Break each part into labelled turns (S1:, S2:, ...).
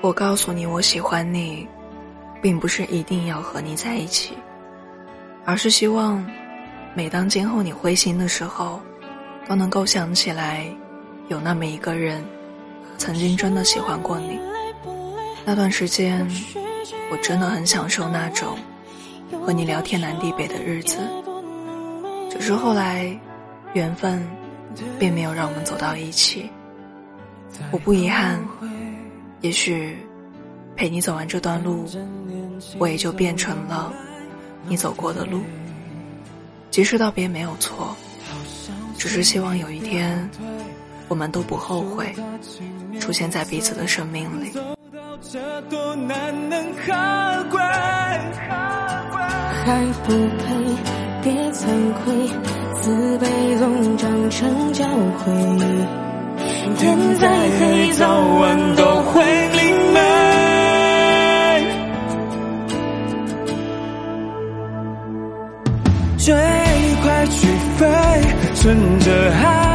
S1: 我告诉你我喜欢你，并不是一定要和你在一起，而是希望，每当今后你灰心的时候，都能够想起来，有那么一个人，曾经真的喜欢过你。那段时间，我真的很享受那种和你聊天南地北的日子。只是后来，缘分并没有让我们走到一起。我不遗憾。也许，陪你走完这段路，我也就变成了你走过的路。及时道别没有错，只是希望有一天，我们都不后悔出现在彼此的生命里。
S2: 还不配，别惭愧，自卑总长成教诲。天再黑，早晚都会明媚。最快去飞，趁着还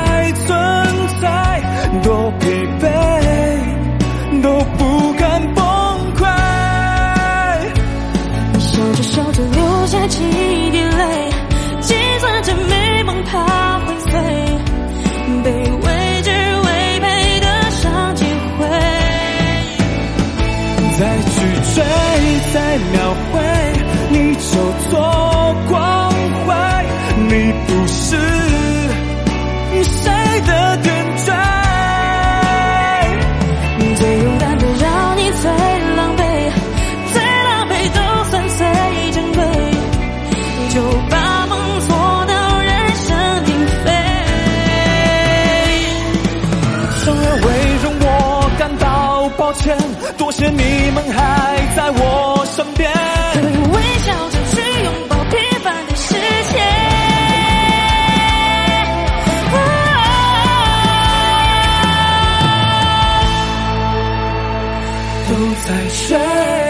S2: 前，多谢你们还在我身边，微笑着去拥抱平凡的世界。都在睡。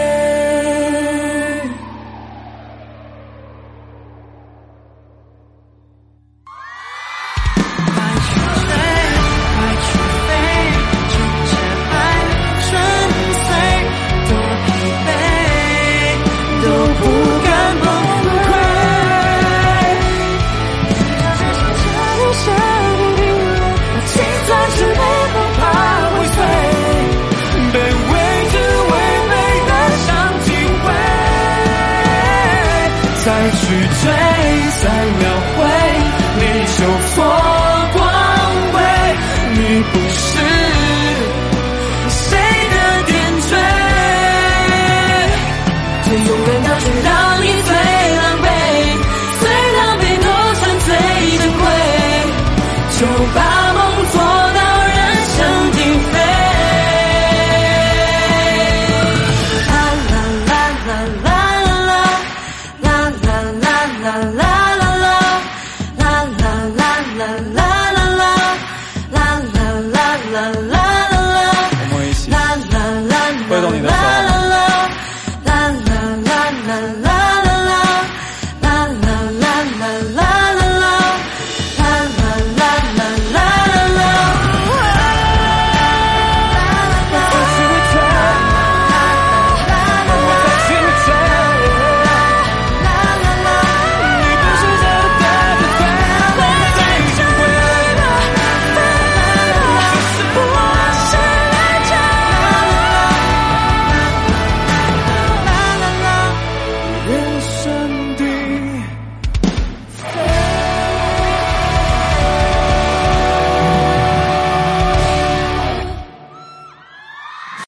S2: 去追三秒 la la